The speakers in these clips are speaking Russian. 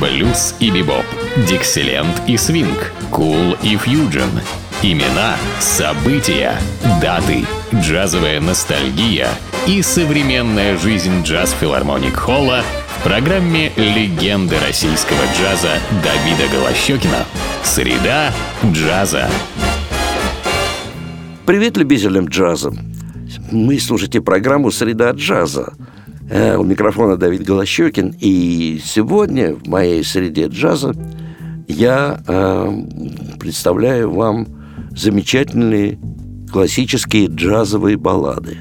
блюз и бибоп, дикселент и свинг, кул и фьюджен. Имена, события, даты, джазовая ностальгия и современная жизнь джаз-филармоник Холла в программе «Легенды российского джаза» Давида Голощекина. Среда джаза. Привет любителям джаза. Мы слушаете программу «Среда джаза». Э, у микрофона Давид Голощекин. И сегодня в моей среде джаза я э, представляю вам замечательные классические джазовые баллады.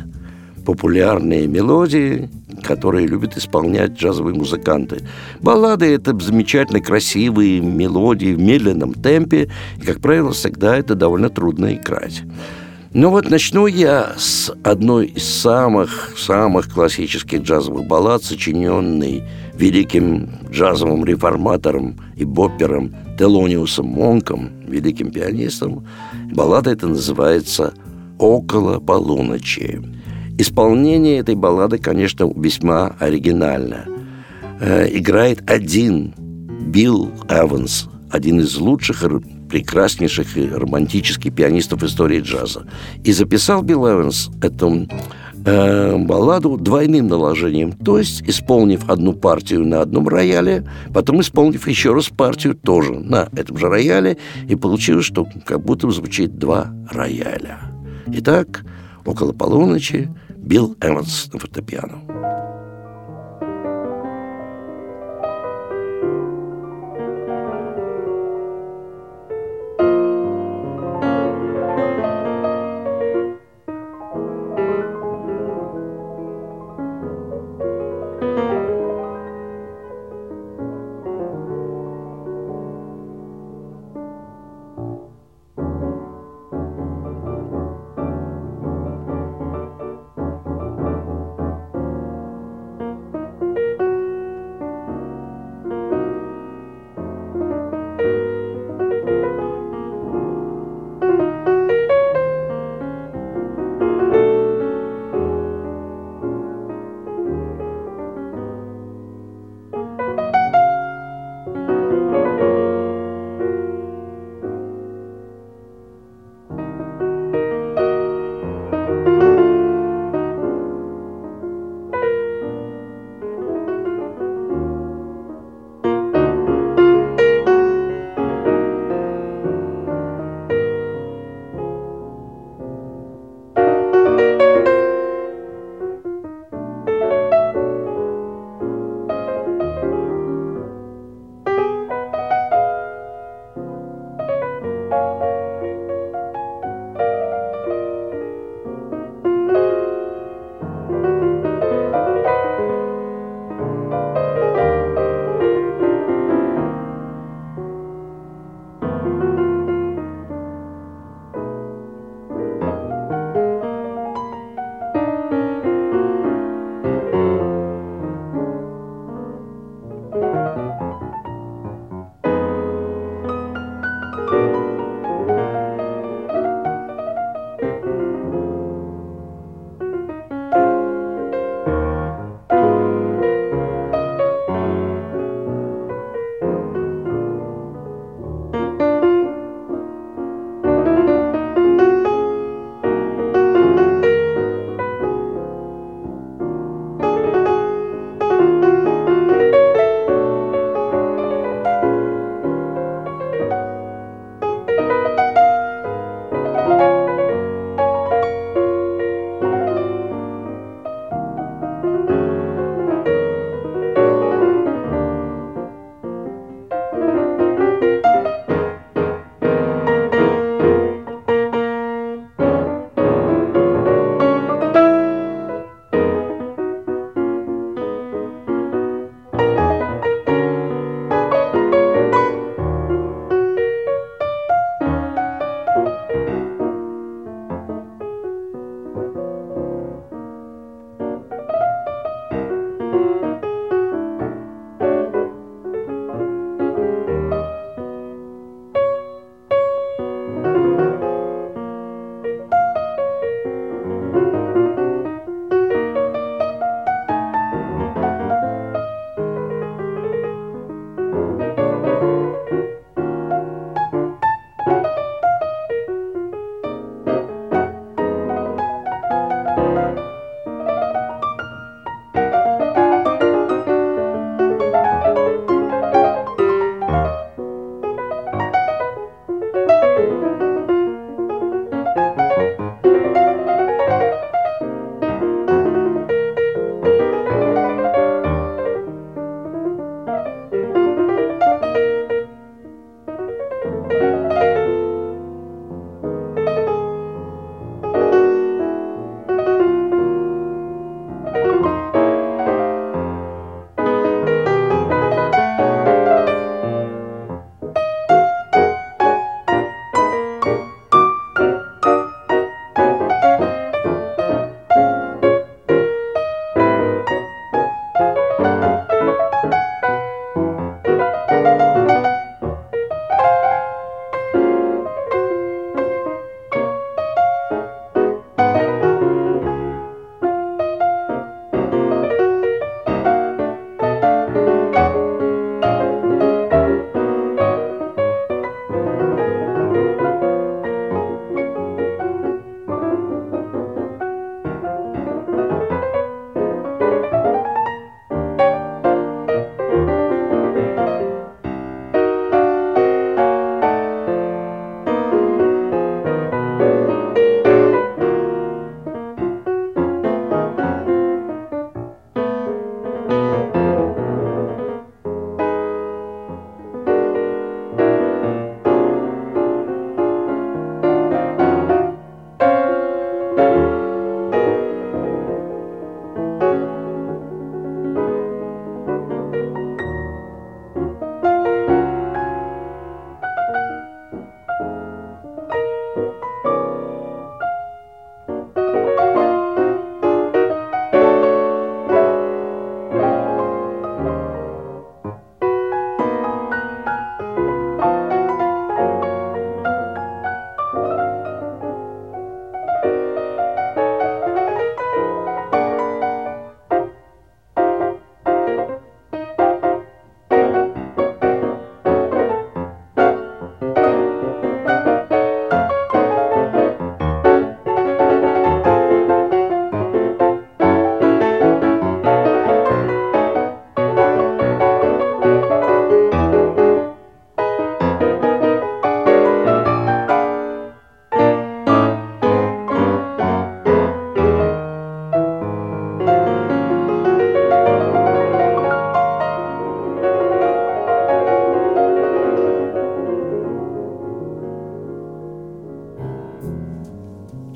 Популярные мелодии, которые любят исполнять джазовые музыканты. Баллады – это замечательно красивые мелодии в медленном темпе, и, как правило, всегда это довольно трудно играть. Ну вот начну я с одной из самых-самых классических джазовых баллад, сочиненной великим джазовым реформатором и боппером Телониусом Монком, великим пианистом. Баллада эта называется «Около полуночи». Исполнение этой баллады, конечно, весьма оригинально. Э, играет один Билл Эванс, один из лучших прекраснейших и романтических пианистов истории джаза. И записал Билл Эванс эту э, балладу двойным наложением, то есть исполнив одну партию на одном рояле, потом исполнив еще раз партию тоже на этом же рояле, и получилось, что как будто звучит два рояля. Итак, около полуночи Билл Эванс на фортепиано.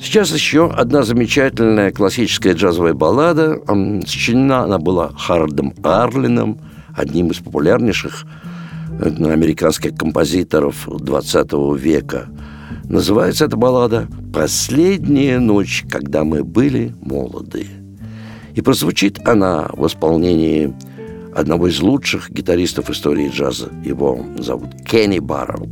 Сейчас еще одна замечательная классическая джазовая баллада. Сочинена она была Хардом Арлином, одним из популярнейших э, американских композиторов XX века. Называется эта баллада «Последняя ночь, когда мы были молоды». И прозвучит она в исполнении одного из лучших гитаристов истории джаза. Его зовут Кенни Баррелл.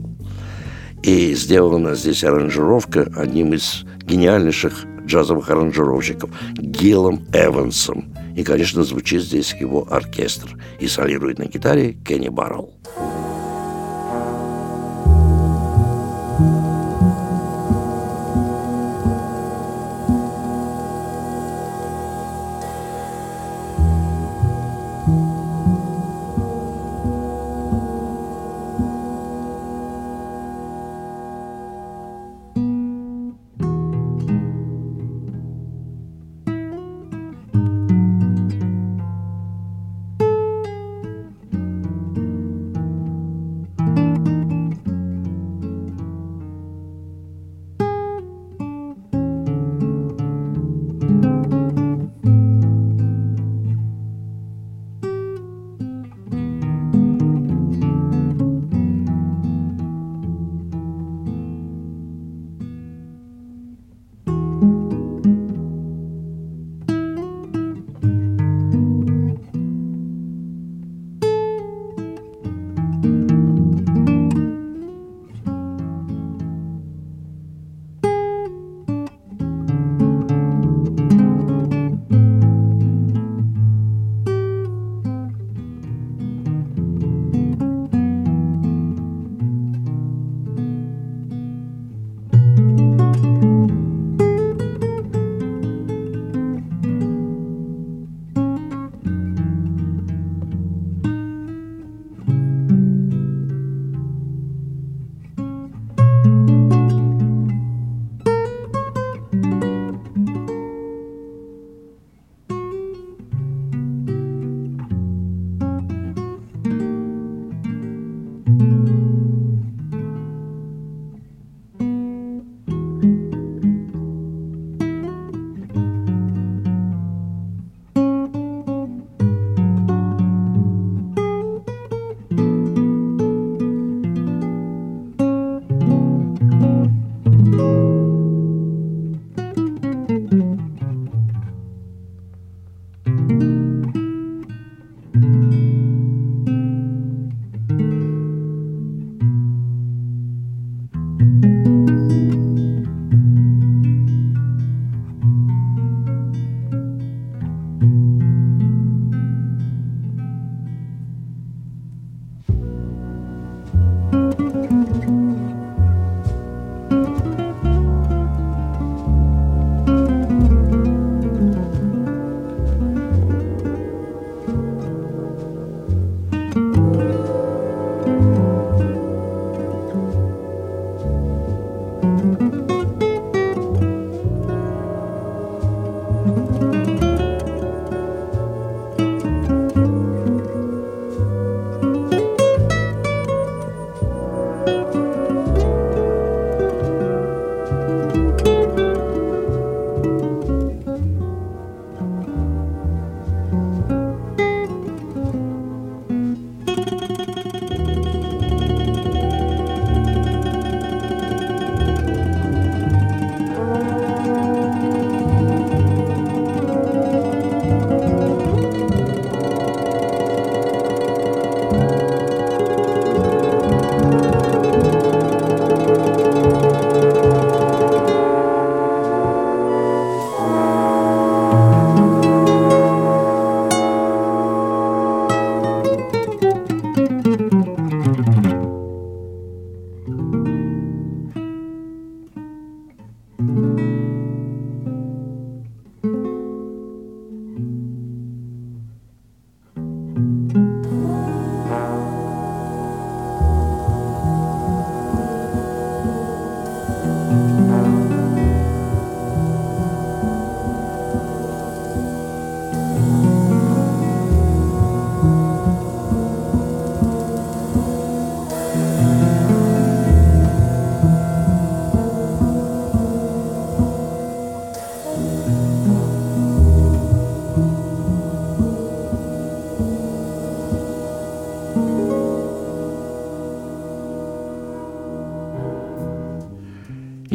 И сделана здесь аранжировка одним из гениальнейших джазовых аранжировщиков Гиллом Эвансом. И, конечно, звучит здесь его оркестр. И солирует на гитаре Кенни Баррелл.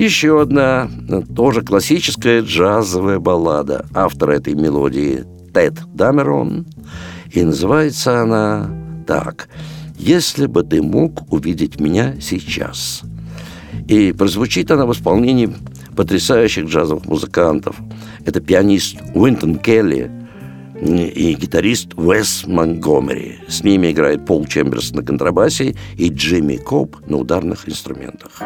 Еще одна, тоже классическая джазовая баллада. Автор этой мелодии Тед Дамерон. И называется она так. «Если бы ты мог увидеть меня сейчас». И прозвучит она в исполнении потрясающих джазовых музыкантов. Это пианист Уинтон Келли и гитарист Уэс Монгомери. С ними играет Пол Чемберс на контрабасе и Джимми Кобб на ударных инструментах.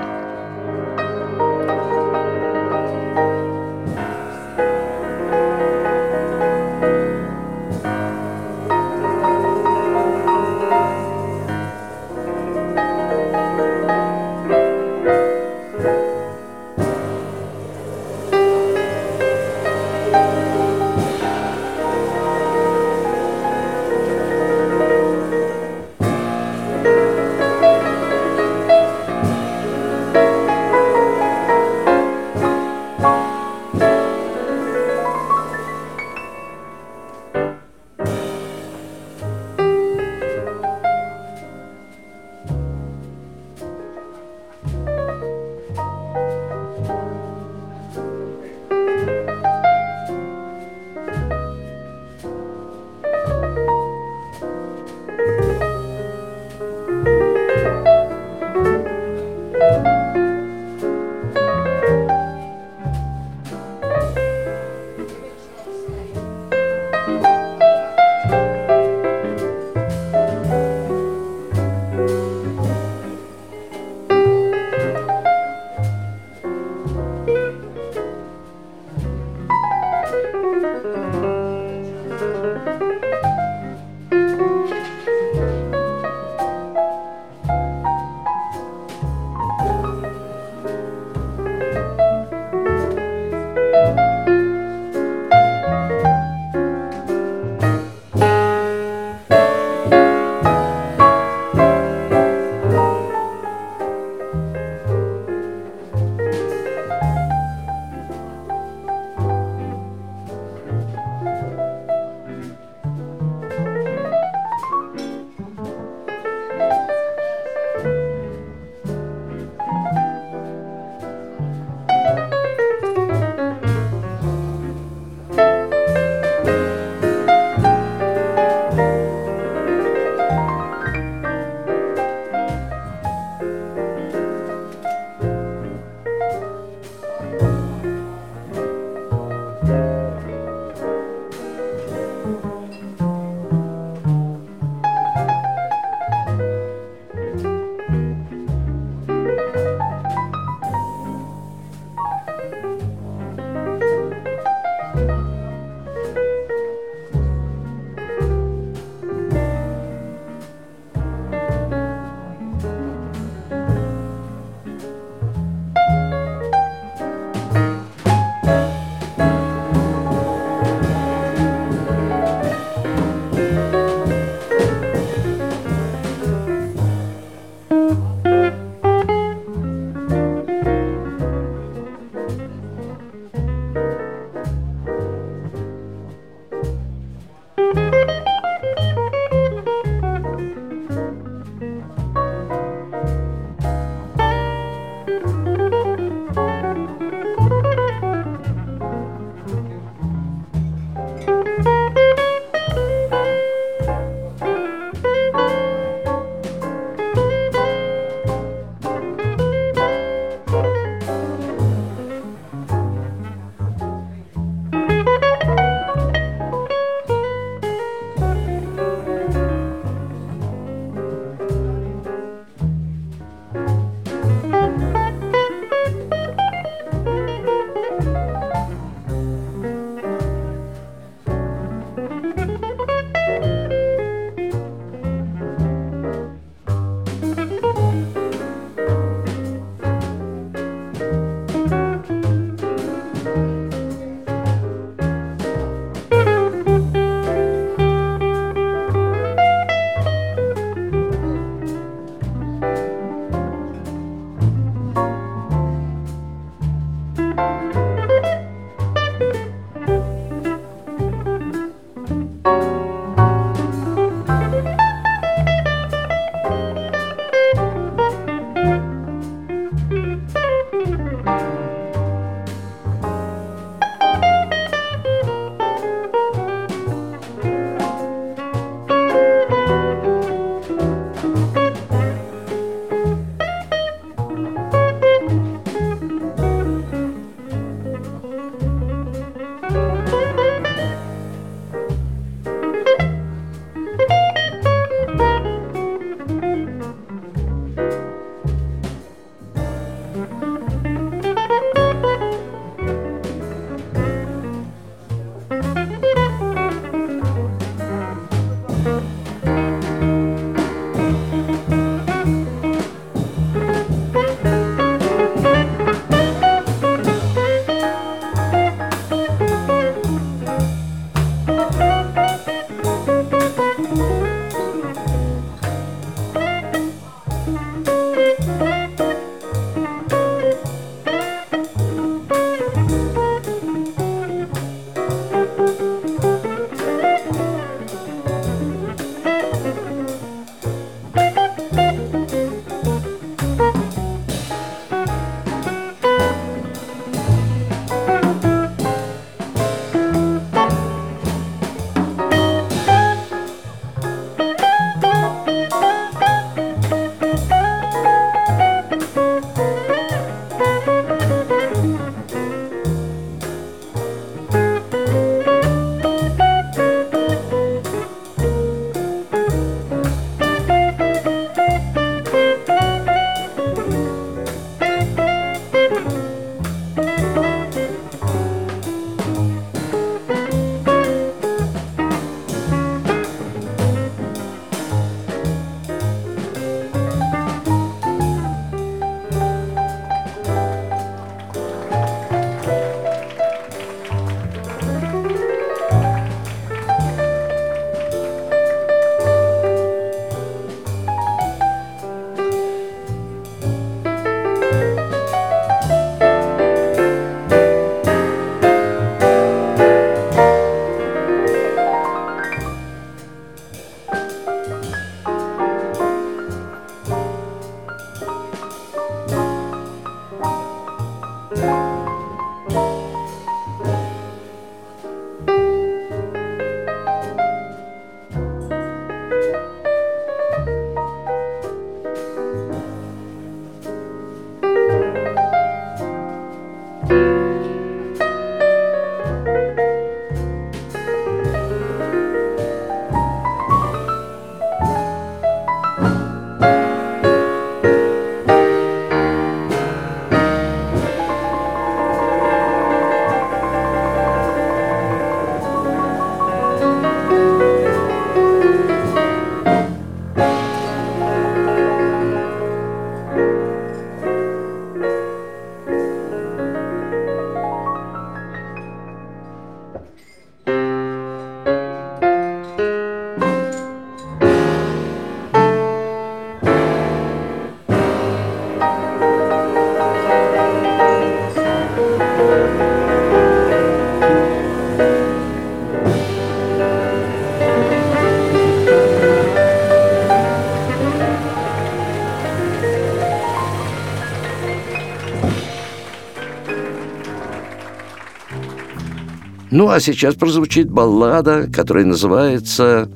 Ну, а сейчас прозвучит баллада, которая называется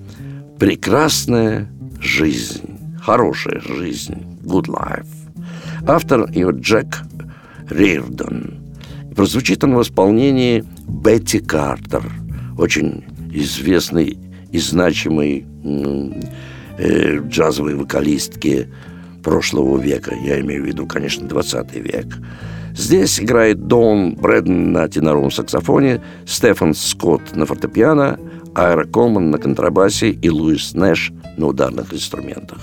«Прекрасная жизнь», «Хорошая жизнь», «Good Life». Автор ее Джек Рирдон. Прозвучит он в исполнении Бетти Картер, очень известной и значимой э, джазовой вокалистки прошлого века. Я имею в виду, конечно, 20 век. Здесь играет Дон Брэден на теноровом саксофоне, Стефан Скотт на фортепиано, Айра Колман на контрабасе и Луис Нэш на ударных инструментах.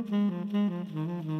Mm-hmm.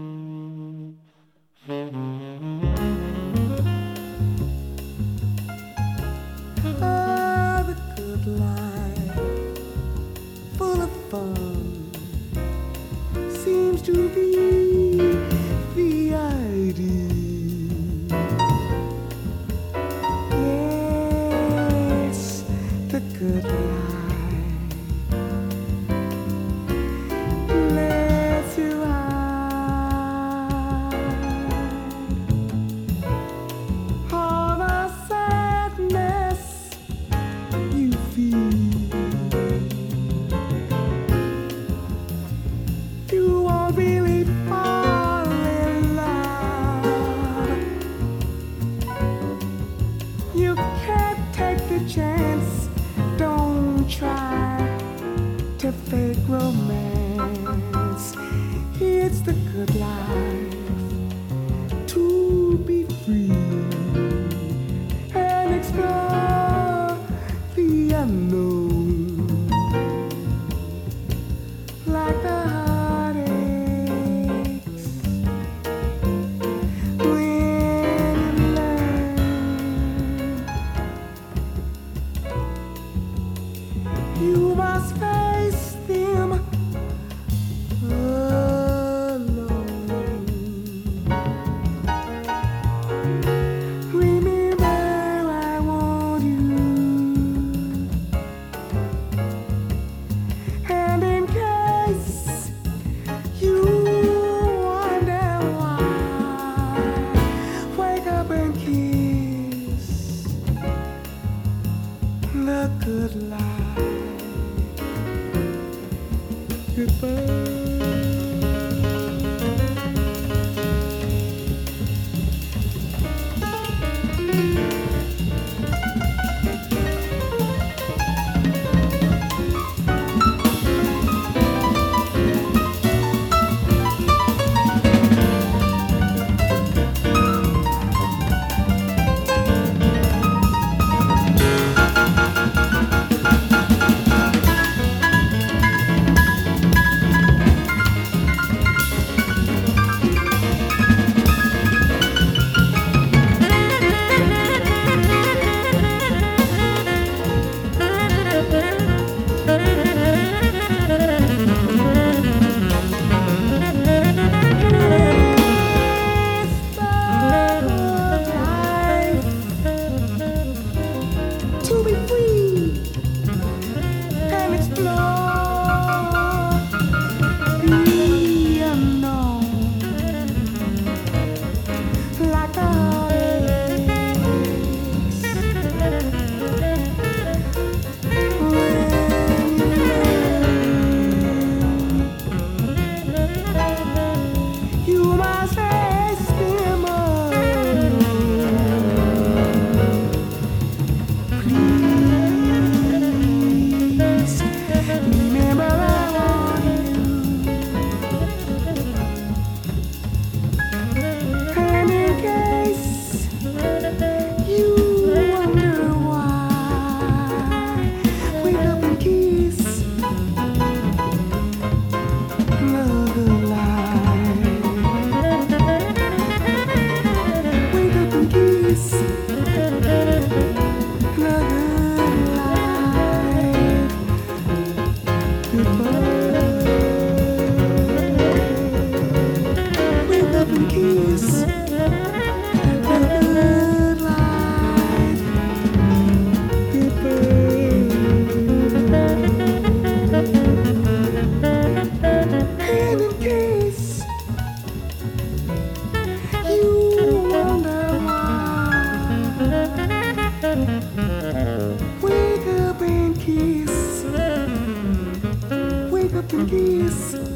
release.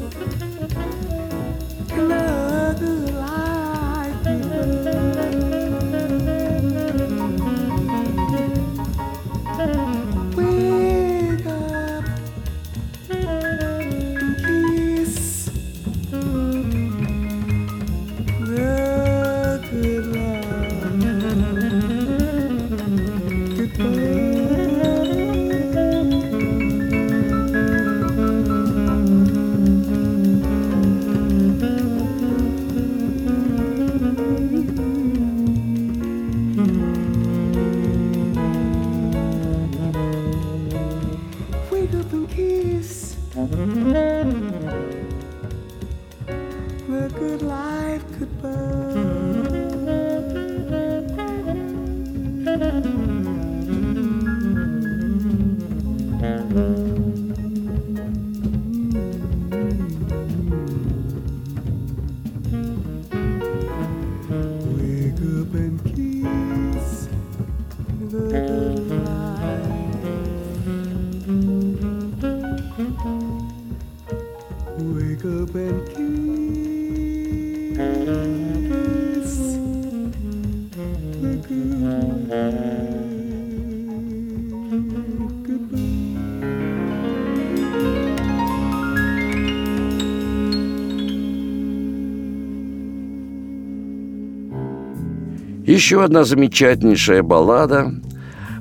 Еще одна замечательнейшая баллада.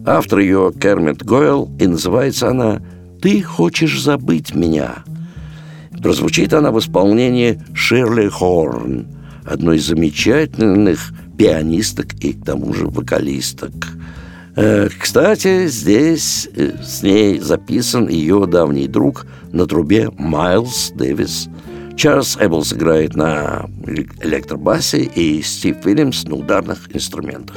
Автор ее Кермит Гойл, и называется она «Ты хочешь забыть меня». Прозвучит она в исполнении Ширли Хорн, одной из замечательных пианисток и к тому же вокалисток. Э, кстати, здесь э, с ней записан ее давний друг на трубе Майлз Дэвис – Чарльз Эбблс играет на электробасе и Стив Уильямс на ударных инструментах.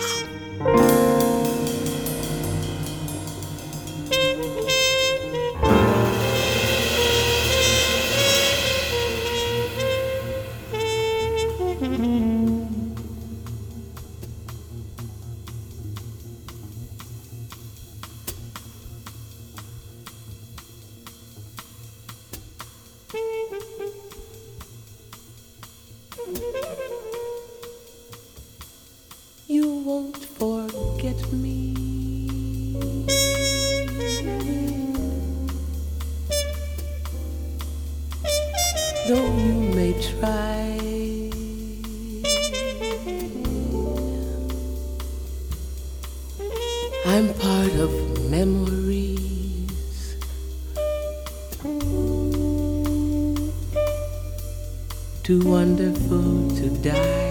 Too wonderful to die.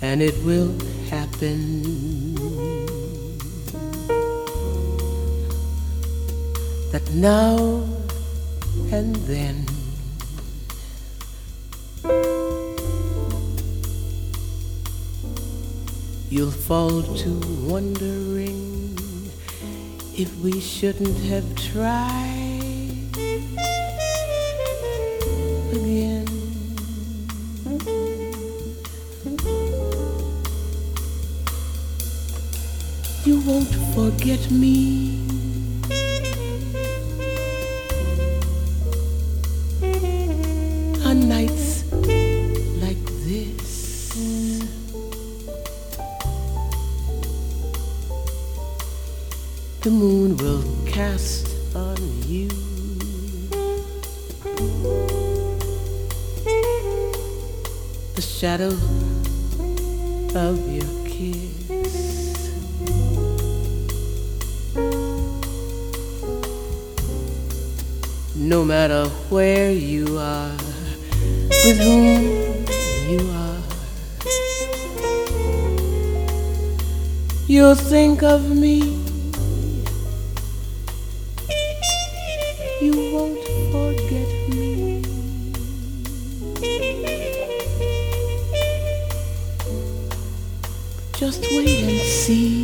And it will happen. That now and then you'll fall to wondering if we shouldn't have tried with whom you are. You'll think of me. You won't forget me. Just wait and see.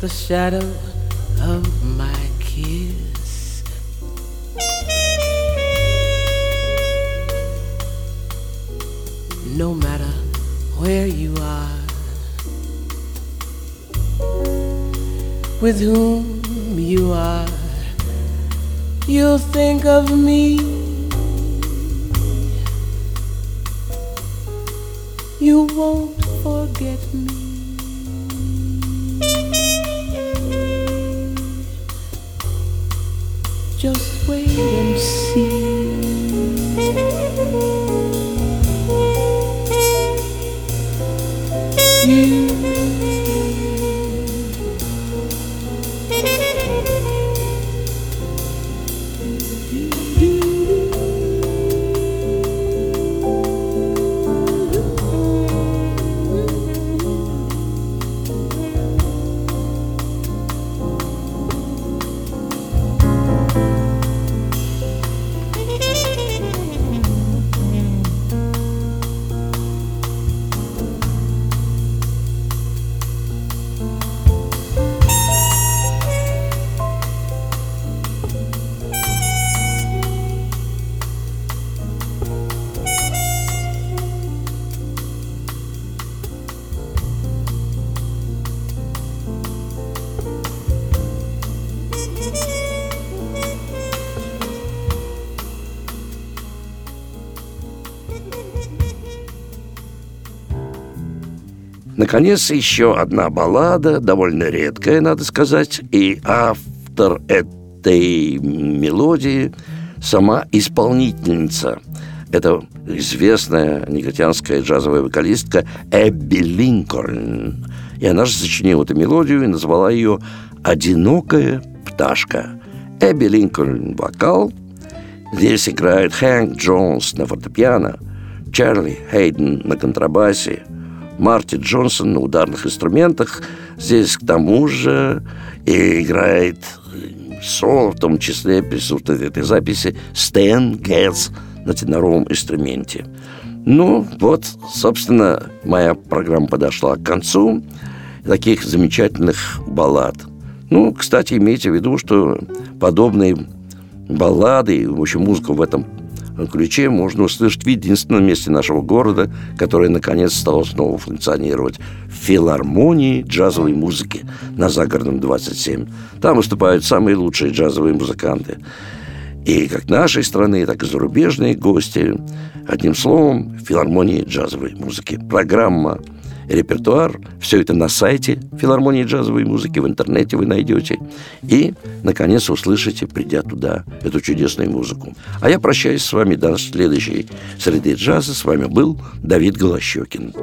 The shadow of my kiss. No matter where you are, with whom you are, you'll think of me. You won't forget me. Наконец, еще одна баллада, довольно редкая, надо сказать, и автор этой мелодии сама исполнительница. Это известная негритянская джазовая вокалистка Эбби Линкольн. И она же сочинила эту мелодию и назвала ее «Одинокая пташка». Эбби Линкольн – вокал. Здесь играет Хэнк Джонс на фортепиано, Чарли Хейден на контрабасе – Марти Джонсон на ударных инструментах. Здесь к тому же и играет соло, в том числе присутствует в этой записи Стэн Гетс на теноровом инструменте. Ну, вот, собственно, моя программа подошла к концу. Таких замечательных баллад. Ну, кстати, имейте в виду, что подобные баллады, в общем, музыку в этом ключе можно услышать в единственном месте нашего города, которое наконец стало снова функционировать в филармонии джазовой музыки на Загородном 27. Там выступают самые лучшие джазовые музыканты. И как нашей страны, так и зарубежные гости. Одним словом, филармонии джазовой музыки. Программа репертуар. Все это на сайте филармонии джазовой музыки, в интернете вы найдете. И, наконец, услышите, придя туда, эту чудесную музыку. А я прощаюсь с вами до следующей среды джаза. С вами был Давид Голощекин.